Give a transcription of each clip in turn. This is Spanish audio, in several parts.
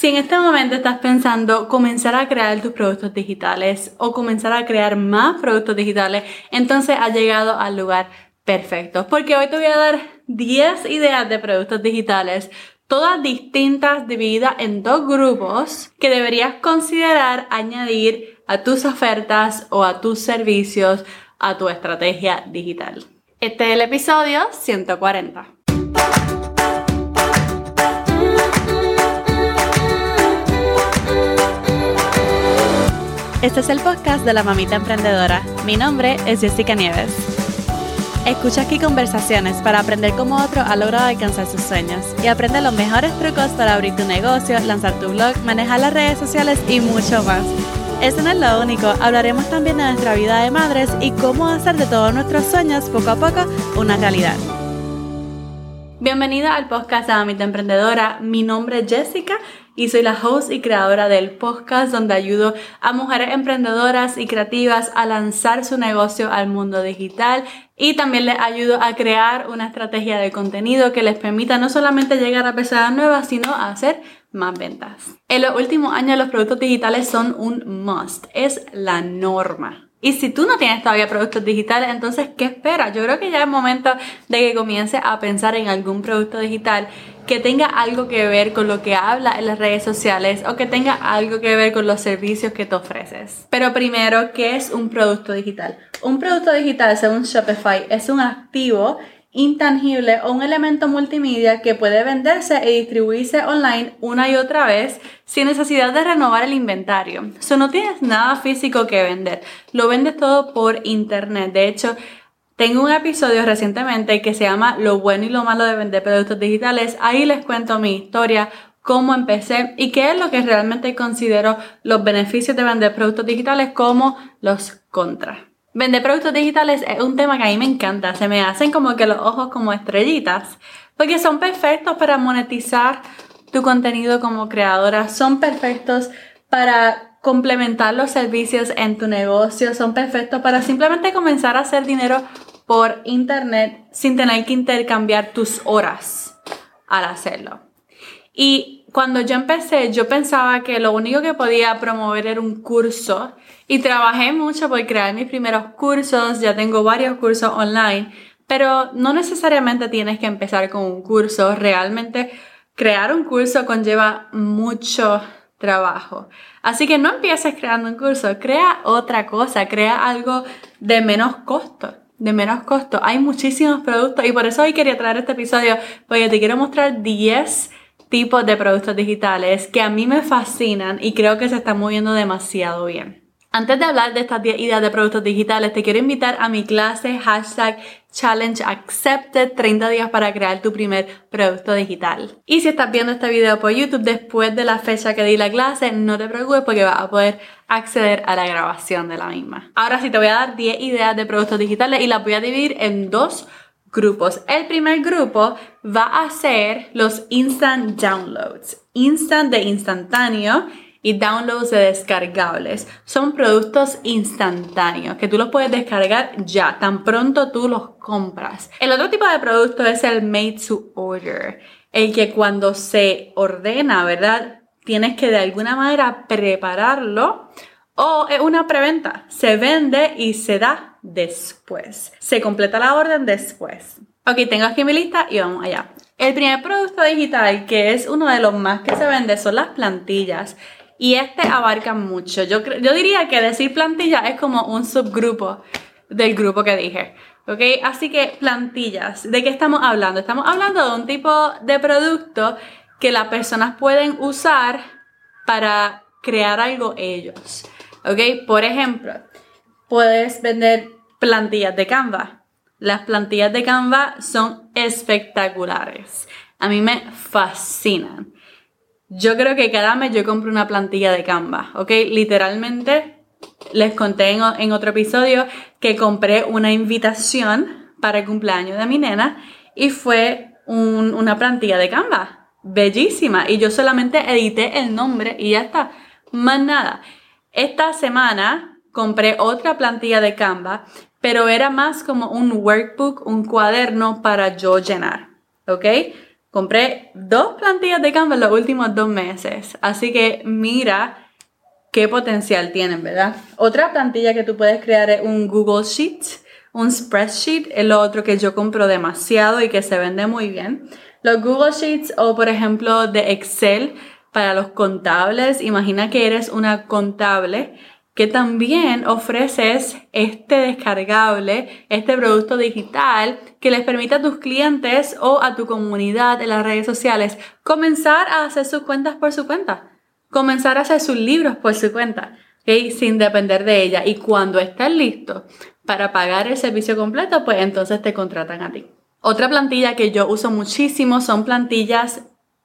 Si en este momento estás pensando comenzar a crear tus productos digitales o comenzar a crear más productos digitales, entonces has llegado al lugar perfecto. Porque hoy te voy a dar 10 ideas de productos digitales, todas distintas, divididas en dos grupos que deberías considerar añadir a tus ofertas o a tus servicios, a tu estrategia digital. Este es el episodio 140. Este es el podcast de la mamita emprendedora. Mi nombre es Jessica Nieves. Escucha aquí conversaciones para aprender cómo otro ha logrado alcanzar sus sueños y aprende los mejores trucos para abrir tu negocio, lanzar tu blog, manejar las redes sociales y mucho más. Eso no es lo único, hablaremos también de nuestra vida de madres y cómo hacer de todos nuestros sueños poco a poco una realidad. Bienvenida al podcast de Mamita Emprendedora. Mi nombre es Jessica y soy la host y creadora del podcast donde ayudo a mujeres emprendedoras y creativas a lanzar su negocio al mundo digital y también les ayudo a crear una estrategia de contenido que les permita no solamente llegar a personas nuevas, sino a hacer más ventas. En los últimos años los productos digitales son un must, es la norma. Y si tú no tienes todavía productos digitales, entonces, ¿qué esperas? Yo creo que ya es momento de que comiences a pensar en algún producto digital que tenga algo que ver con lo que habla en las redes sociales o que tenga algo que ver con los servicios que te ofreces. Pero primero, ¿qué es un producto digital? Un producto digital, según Shopify, es un activo intangible o un elemento multimedia que puede venderse y distribuirse online una y otra vez sin necesidad de renovar el inventario. So, no tienes nada físico que vender, lo vendes todo por internet. De hecho, tengo un episodio recientemente que se llama Lo bueno y lo malo de vender productos digitales. Ahí les cuento mi historia, cómo empecé y qué es lo que realmente considero los beneficios de vender productos digitales como los contras. Vender productos digitales es un tema que a mí me encanta. Se me hacen como que los ojos como estrellitas. Porque son perfectos para monetizar tu contenido como creadora. Son perfectos para complementar los servicios en tu negocio. Son perfectos para simplemente comenzar a hacer dinero por internet sin tener que intercambiar tus horas al hacerlo. Y cuando yo empecé, yo pensaba que lo único que podía promover era un curso y trabajé mucho por crear mis primeros cursos, ya tengo varios cursos online, pero no necesariamente tienes que empezar con un curso, realmente crear un curso conlleva mucho trabajo. Así que no empieces creando un curso, crea otra cosa, crea algo de menos costo de menos costo. Hay muchísimos productos y por eso hoy quería traer este episodio porque te quiero mostrar 10 tipos de productos digitales que a mí me fascinan y creo que se están moviendo demasiado bien. Antes de hablar de estas 10 ideas de productos digitales, te quiero invitar a mi clase hashtag Challenge Accepted 30 días para crear tu primer producto digital. Y si estás viendo este video por YouTube después de la fecha que di la clase, no te preocupes porque vas a poder acceder a la grabación de la misma. Ahora sí te voy a dar 10 ideas de productos digitales y las voy a dividir en dos grupos. El primer grupo va a ser los instant downloads. Instant de instantáneo y downloads de descargables. Son productos instantáneos que tú los puedes descargar ya, tan pronto tú los compras. El otro tipo de producto es el made to order, el que cuando se ordena, ¿verdad? Tienes que de alguna manera prepararlo o es una preventa, se vende y se da después. Se completa la orden después. Ok, tengo aquí mi lista y vamos allá. El primer producto digital, que es uno de los más que se vende, son las plantillas. Y este abarca mucho. Yo, yo diría que decir plantilla es como un subgrupo del grupo que dije. ¿Ok? Así que plantillas. ¿De qué estamos hablando? Estamos hablando de un tipo de producto que las personas pueden usar para crear algo ellos. ¿Ok? Por ejemplo, puedes vender plantillas de Canva. Las plantillas de Canva son espectaculares. A mí me fascinan. Yo creo que cada mes yo compro una plantilla de Canva, ¿ok? Literalmente les conté en, otro episodio que compré una invitación para el cumpleaños de mi nena y fue una plantilla de Canva. Bellísima. Y yo solamente edité el nombre y ya está. Más nada. Esta semana compré otra plantilla de Canva, pero era más como un workbook, un cuaderno para yo llenar. ¿Ok? Compré dos plantillas de Canva en los últimos dos meses. Así que mira qué potencial tienen, ¿verdad? Otra plantilla que tú puedes crear es un Google Sheet, un spreadsheet, es lo otro que yo compro demasiado y que se vende muy bien. Los Google Sheets o por ejemplo de Excel para los contables, imagina que eres una contable que también ofreces este descargable, este producto digital que les permite a tus clientes o a tu comunidad en las redes sociales comenzar a hacer sus cuentas por su cuenta, comenzar a hacer sus libros por su cuenta, sin depender de ella. Y cuando estén listos para pagar el servicio completo, pues entonces te contratan a ti. Otra plantilla que yo uso muchísimo son plantillas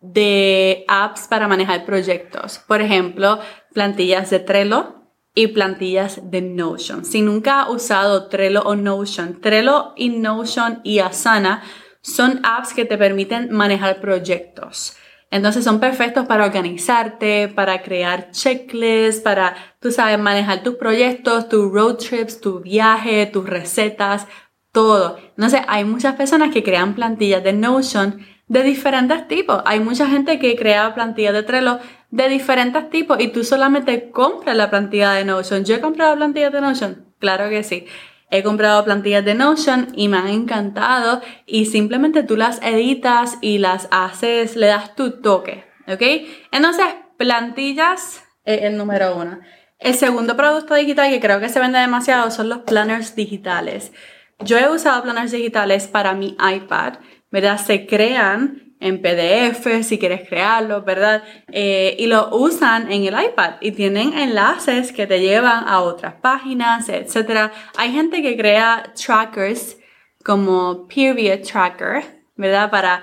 de apps para manejar proyectos. Por ejemplo, plantillas de Trello, y plantillas de Notion. Si nunca has usado Trello o Notion, Trello y Notion y Asana son apps que te permiten manejar proyectos. Entonces son perfectos para organizarte, para crear checklists, para, tú sabes, manejar tus proyectos, tus road trips, tu viaje, tus recetas, todo. Entonces hay muchas personas que crean plantillas de Notion de diferentes tipos. Hay mucha gente que crea plantillas de Trello de diferentes tipos y tú solamente compras la plantilla de Notion. ¿Yo he comprado plantillas de Notion? Claro que sí. He comprado plantillas de Notion y me han encantado y simplemente tú las editas y las haces, le das tu toque, ¿ok? Entonces, plantillas es el número uno. El segundo producto digital que creo que se vende demasiado son los planners digitales. Yo he usado planners digitales para mi iPad, ¿verdad? Se crean en PDF si quieres crearlo, ¿verdad? Eh, y lo usan en el iPad y tienen enlaces que te llevan a otras páginas, etc. Hay gente que crea trackers como Period Tracker, ¿verdad? Para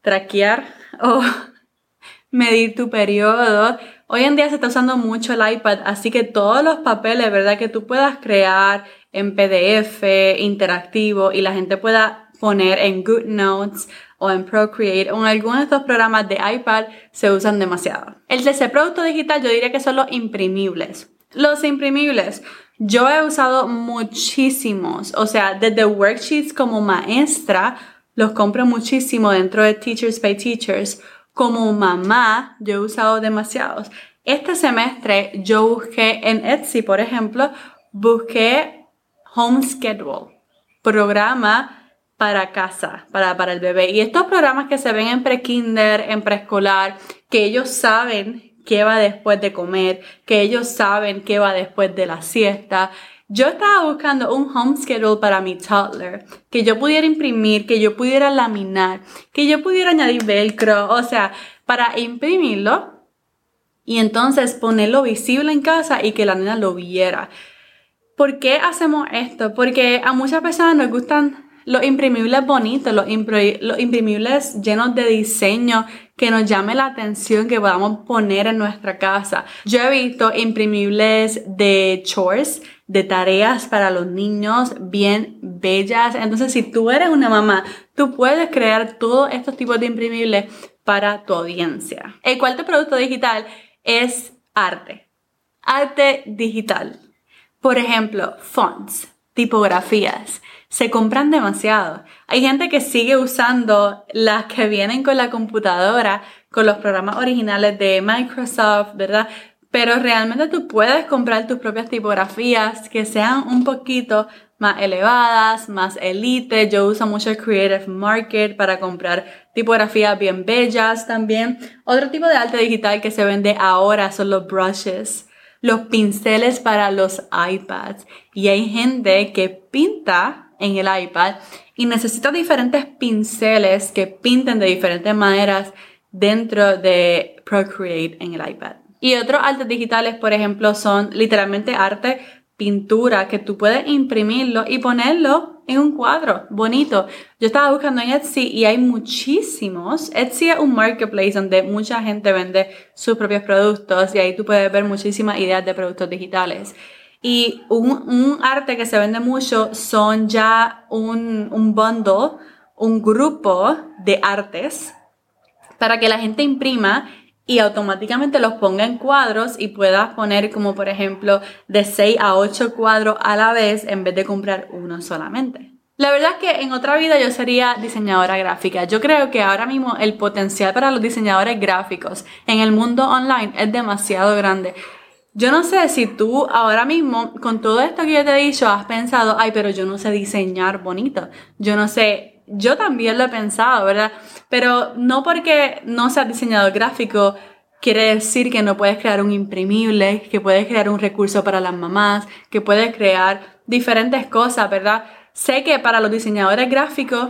traquear o medir tu periodo. Hoy en día se está usando mucho el iPad, así que todos los papeles, ¿verdad? Que tú puedas crear en PDF interactivo y la gente pueda poner en GoodNotes o en Procreate o en alguno de estos programas de iPad se usan demasiado. El tercer producto digital yo diría que son los imprimibles. Los imprimibles, yo he usado muchísimos, o sea, desde worksheets como maestra, los compro muchísimo dentro de Teachers by Teachers. Como mamá, yo he usado demasiados. Este semestre yo busqué en Etsy, por ejemplo, busqué Home Schedule, programa para casa, para, para el bebé. Y estos programas que se ven en prekinder, en preescolar, que ellos saben qué va después de comer, que ellos saben qué va después de la siesta. Yo estaba buscando un home schedule para mi toddler, que yo pudiera imprimir, que yo pudiera laminar, que yo pudiera añadir velcro, o sea, para imprimirlo y entonces ponerlo visible en casa y que la nena lo viera. ¿Por qué hacemos esto? Porque a muchas personas nos gustan los imprimibles bonitos, los, imprimibles llenos de diseño que nos llame la atención, que podamos poner en nuestra casa. Yo he visto imprimibles de chores, de tareas para los niños bien bellas. Entonces, si tú eres una mamá, tú puedes crear todos estos tipos de imprimibles para tu audiencia. El cuarto producto digital es arte. Arte digital. Por ejemplo, fonts, tipografías se compran demasiado. Hay gente que sigue usando las que vienen con la computadora, con los programas originales de Microsoft, ¿verdad? Pero realmente tú puedes comprar tus propias tipografías que sean un poquito más elevadas, más elite. Yo uso mucho Creative Market para comprar tipografías bien bellas también. Otro tipo de arte digital que se vende ahora son los brushes, los pinceles para los iPads. Y hay gente que pinta en el iPad y necesito diferentes pinceles que pinten de diferentes maneras dentro de Procreate en el iPad. Y otros artes digitales, por ejemplo, son literalmente arte, pintura, que tú puedes imprimirlo y ponerlo en un cuadro bonito. Yo estaba buscando en Etsy y hay muchísimos. Etsy es un marketplace donde mucha gente vende sus propios productos y ahí tú puedes ver muchísimas ideas de productos digitales. Y un, arte que se vende mucho son ya un, un bundle, un grupo de artes para que la gente imprima y automáticamente los ponga en cuadros y puedas poner como por ejemplo de 6 a 8 cuadros a la vez en vez de comprar uno solamente. La verdad es que en otra vida yo sería diseñadora gráfica. Yo creo que ahora mismo el potencial para los diseñadores gráficos en el mundo online es demasiado grande. Yo no sé si tú ahora mismo, con todo esto que yo te he dicho, has pensado, ay, pero yo no sé diseñar bonito. Yo no sé, yo también lo he pensado, ¿verdad? Pero no porque no seas diseñador gráfico, quiere decir que no puedes crear un imprimible, que puedes crear un recurso para las mamás, que puedes crear diferentes cosas, ¿verdad? Sé que para los diseñadores gráficos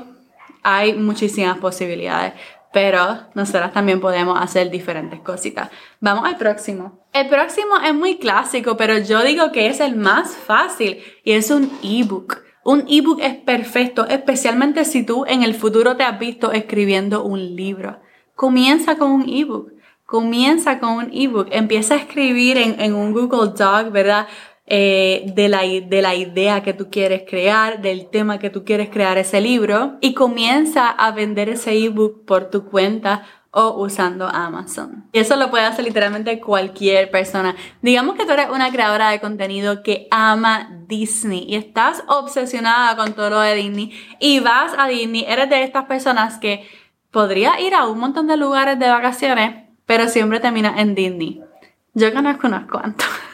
hay muchísimas posibilidades, pero nosotras también podemos hacer diferentes cositas. Vamos al próximo. El próximo es muy clásico, pero yo digo que es el más fácil y es un ebook. Un ebook es perfecto, especialmente si tú en el futuro te has visto escribiendo un libro. Comienza con un ebook. Comienza con un ebook. Empieza a escribir en, en un Google Doc, ¿verdad? Eh, de, la, de la idea que tú quieres crear, del tema que tú quieres crear ese libro y comienza a vender ese ebook por tu cuenta o usando Amazon. Y eso lo puede hacer literalmente cualquier persona. Digamos que tú eres una creadora de contenido que ama Disney y estás obsesionada con todo lo de Disney y vas a Disney, eres de estas personas que podría ir a un montón de lugares de vacaciones, pero siempre termina en Disney. Yo conozco unos cuantos.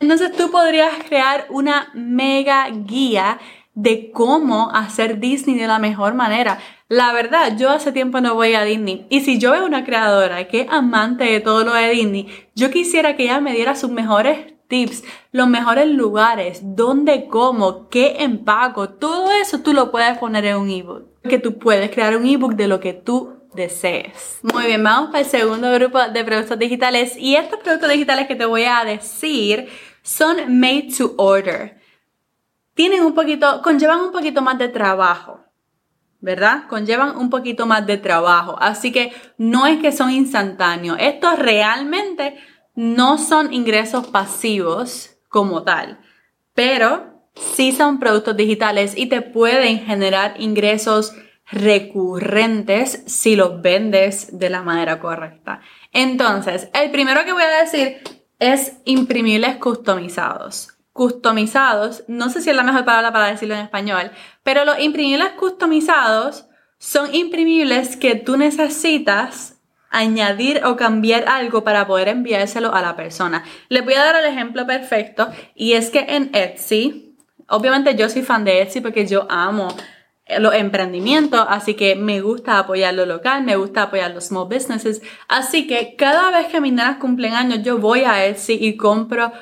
Entonces tú podrías crear una mega guía de cómo hacer Disney de la mejor manera. La verdad, yo hace tiempo no voy a Disney y si yo veo una creadora que es amante de todo lo de Disney, yo quisiera que ella me diera sus mejores tips, los mejores lugares, dónde como, qué empaco, todo eso tú lo puedes poner en un ebook. Que tú puedes crear un ebook de lo que tú desees. Muy bien, vamos para el segundo grupo de productos digitales y estos productos digitales que te voy a decir son made to order. Tienen un poquito, conllevan un poquito más de trabajo, ¿verdad? Conllevan un poquito más de trabajo. Así que no es que son instantáneos. Estos realmente no son ingresos pasivos como tal, pero sí son productos digitales y te pueden generar ingresos recurrentes si los vendes de la manera correcta. Entonces, el primero que voy a decir es imprimibles customizados. Customizados, no sé si es la mejor palabra para decirlo en español, pero los imprimibles customizados son imprimibles que tú necesitas añadir o cambiar algo para poder enviárselo a la persona. Les voy a dar el ejemplo perfecto y es que en Etsy, obviamente yo soy fan de Etsy porque yo amo los emprendimientos, así que me gusta apoyar lo local, me gusta apoyar los small businesses, así que cada vez que mis nenas cumplen años yo voy a Etsy y compro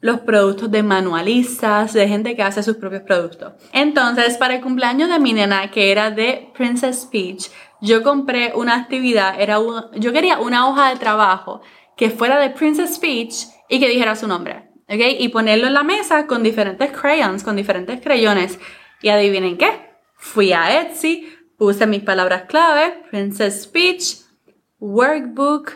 los productos de manualistas, de gente que hace sus propios productos. Entonces, para el cumpleaños de mi nena, que era de Princess Peach, yo compré una actividad, era yo quería una hoja de trabajo que fuera de Princess Peach y que dijera su nombre, ¿ok? Y ponerlo en la mesa con diferentes crayons, con diferentes crayones. Y adivinen qué, fui a Etsy, puse mis palabras clave, Princess Speech, Workbook,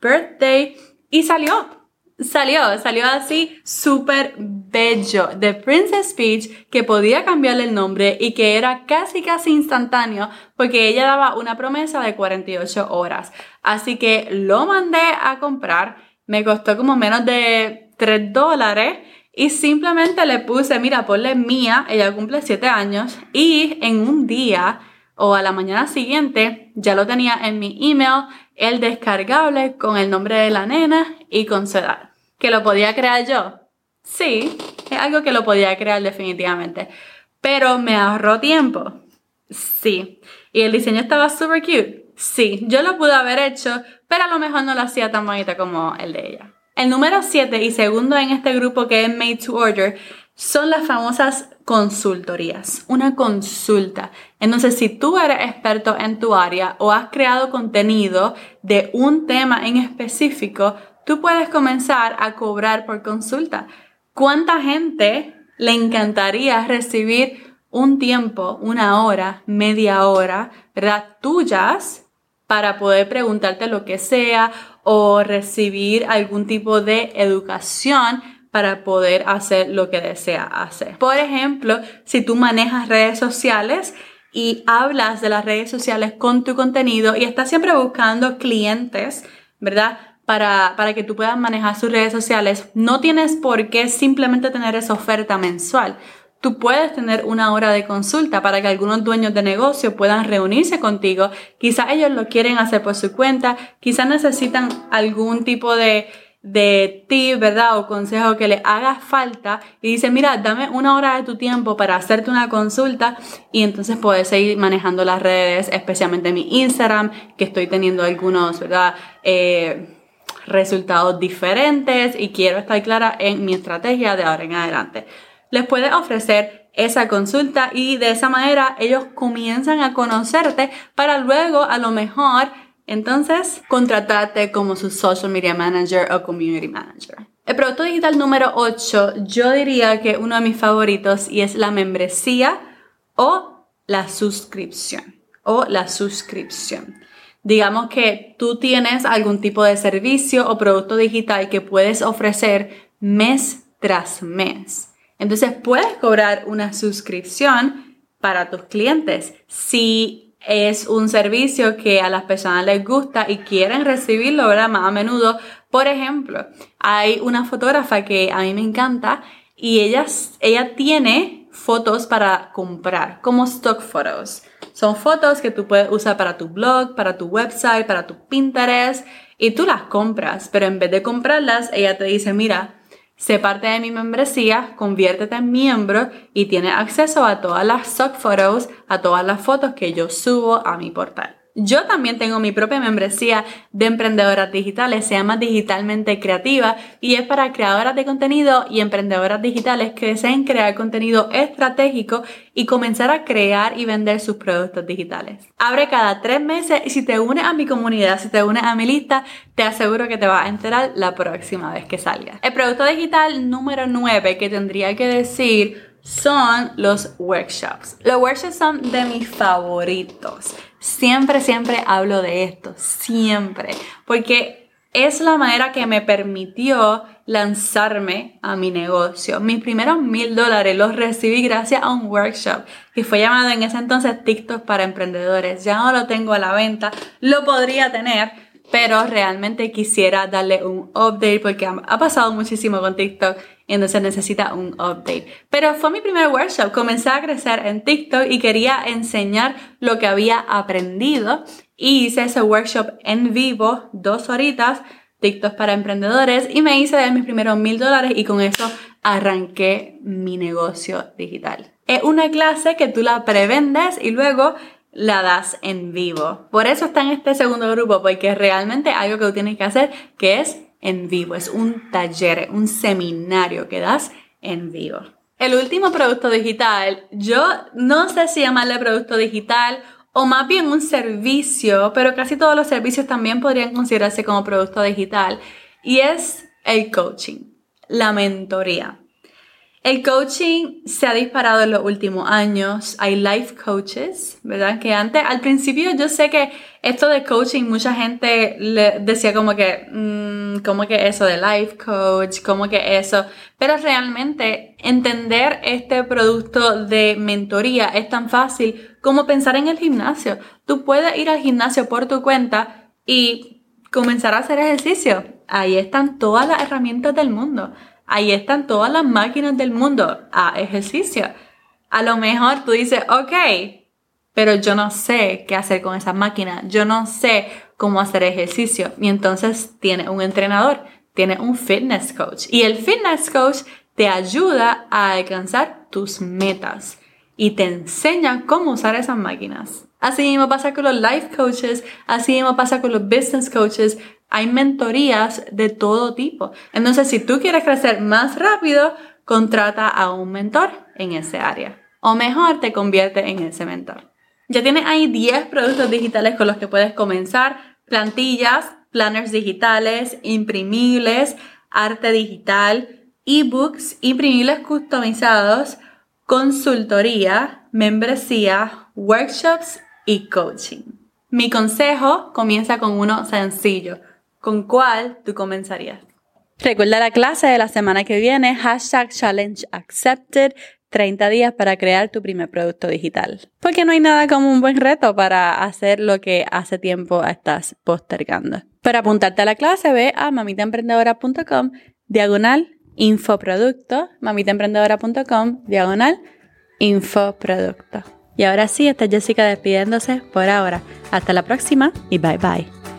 Birthday y salió. Salió, salió así súper bello de Princess Speech que podía cambiarle el nombre y que era casi casi instantáneo porque ella daba una promesa de 48 horas. Así que lo mandé a comprar, me costó como menos de 3 dólares y simplemente le puse, mira, ponle mía, ella cumple 7 años y en un día o a la mañana siguiente ya lo tenía en mi email, el descargable con el nombre de la nena y con su edad. ¿Que lo podía crear yo? Sí, es algo que lo podía crear definitivamente. Pero me ahorró tiempo. Sí. ¿Y el diseño estaba super cute? Sí, yo lo pude haber hecho, pero a lo mejor no lo hacía tan bonita como el de ella. El número 7 y segundo en este grupo que es Made to Order son las famosas consultorías, una consulta. Entonces, si tú eres experto en tu área o has creado contenido de un tema en específico, tú puedes comenzar a cobrar por consulta. ¿Cuánta gente le encantaría recibir un tiempo, una hora, media hora, ¿verdad? Tuyas para poder preguntarte lo que sea o recibir algún tipo de educación para poder hacer lo que desea hacer. Por ejemplo, si tú manejas redes sociales y hablas de las redes sociales con tu contenido y estás siempre buscando clientes, ¿verdad? Para, para que tú puedas manejar sus redes sociales, no tienes por qué simplemente tener esa oferta mensual Tú puedes tener una hora de consulta para que algunos dueños de negocio puedan reunirse contigo. Quizás ellos lo quieren hacer por su cuenta, quizás necesitan algún tipo de, de tip, ¿verdad? O consejo que le haga falta y dice, mira, dame una hora de tu tiempo para hacerte una consulta y entonces puedes seguir manejando las redes, especialmente mi Instagram, que estoy teniendo algunos, ¿verdad? Eh, resultados diferentes y quiero estar clara en mi estrategia de ahora en adelante les puedes ofrecer esa consulta y de esa manera ellos comienzan a conocerte para luego a lo mejor entonces contratarte como su social media manager o community manager. El producto digital número 8 yo diría que uno de mis favoritos y es la membresía o la suscripción o la suscripción. Digamos que tú tienes algún tipo de servicio o producto digital que puedes ofrecer mes tras mes. Entonces puedes cobrar una suscripción para tus clientes si es un servicio que a las personas les gusta y quieren recibirlo ¿verdad? más a menudo. Por ejemplo, hay una fotógrafa que a mí me encanta y ella, ella tiene fotos para comprar, como stock photos. Son fotos que tú puedes usar para tu blog, para tu website, para tu Pinterest y tú las compras, pero en vez de comprarlas, ella te dice, mira, Sé parte de mi membresía, conviértete en miembro y tienes acceso a todas las stock photos, a todas las fotos que yo subo a mi portal. Yo también tengo mi propia membresía de emprendedoras digitales, se llama Digitalmente Creativa y es para creadoras de contenido y emprendedoras digitales que deseen crear contenido estratégico y comenzar a crear y vender sus productos digitales. Abre cada tres meses y si te unes a mi comunidad, si te unes a mi lista, te aseguro que te vas a enterar la próxima vez que salga. El producto digital número 9 que tendría que decir son los workshops. Los workshops son de mis favoritos. Siempre, siempre hablo de esto, siempre, porque es la manera que me permitió lanzarme a mi negocio. Mis primeros mil dólares los recibí gracias a un workshop que fue llamado en ese entonces TikTok para emprendedores. Ya no lo tengo a la venta, lo podría tener, pero realmente quisiera darle un update porque ha pasado muchísimo con TikTok entonces necesita un update. Pero fue mi primer workshop, comencé a crecer en TikTok y quería enseñar lo que había aprendido y hice ese workshop en vivo, dos horitas, TikTok para emprendedores y me hice de mis primeros mil dólares y con eso arranqué mi negocio digital. Es una clase que tú la prevendes y luego la das en vivo. Por eso está en este segundo grupo, porque realmente algo que tú tienes que hacer, que es en vivo. Es un taller, un seminario que das en vivo. El último producto digital, yo no sé si llamarle producto digital o más bien un servicio, pero casi todos los servicios también podrían considerarse como producto digital, y es el coaching, la mentoría. El coaching se ha disparado en los últimos años. Hay life coaches, ¿verdad? Que antes, al principio, yo sé que esto de coaching, mucha gente le decía como que, mm, como que eso de life coach, como que eso. Pero realmente entender este producto de mentoría es tan fácil como pensar en el gimnasio. Tú puedes ir al gimnasio por tu cuenta y comenzar a hacer ejercicio. Ahí están todas las herramientas del mundo. Ahí están todas las máquinas del mundo a ejercicio. A lo mejor tú dices, ok, pero yo no sé qué hacer con esa máquina, yo no sé cómo hacer ejercicio. Y entonces tiene un entrenador, tiene un fitness coach. Y el fitness coach te ayuda a alcanzar tus metas y te enseña cómo usar esas máquinas. Así mismo pasa con los life coaches, así mismo pasa con los business coaches, hay mentorías de todo tipo. Entonces, si tú quieres crecer más rápido, contrata a un mentor en ese área. O mejor, te convierte en ese mentor. Ya tienes ahí 10 productos digitales con los que puedes comenzar. Plantillas, planners digitales, imprimibles, arte digital, ebooks, imprimibles customizados, consultoría, membresía, workshops y coaching. Mi consejo comienza con uno sencillo ¿Con cuál tú comenzarías? Recuerda la clase de la semana que viene, hashtag challenge accepted, 30 días para crear tu primer producto digital. Porque no hay nada como un buen reto para hacer lo que hace tiempo estás postergando. Para apuntarte a la clase, ve a mamitaemprendedora.com diagonal infoproducto, mamitaemprendedora.com, diagonal, infoproducto. Y ahora sí, está Jessica despidiéndose por ahora. Hasta la próxima y bye bye.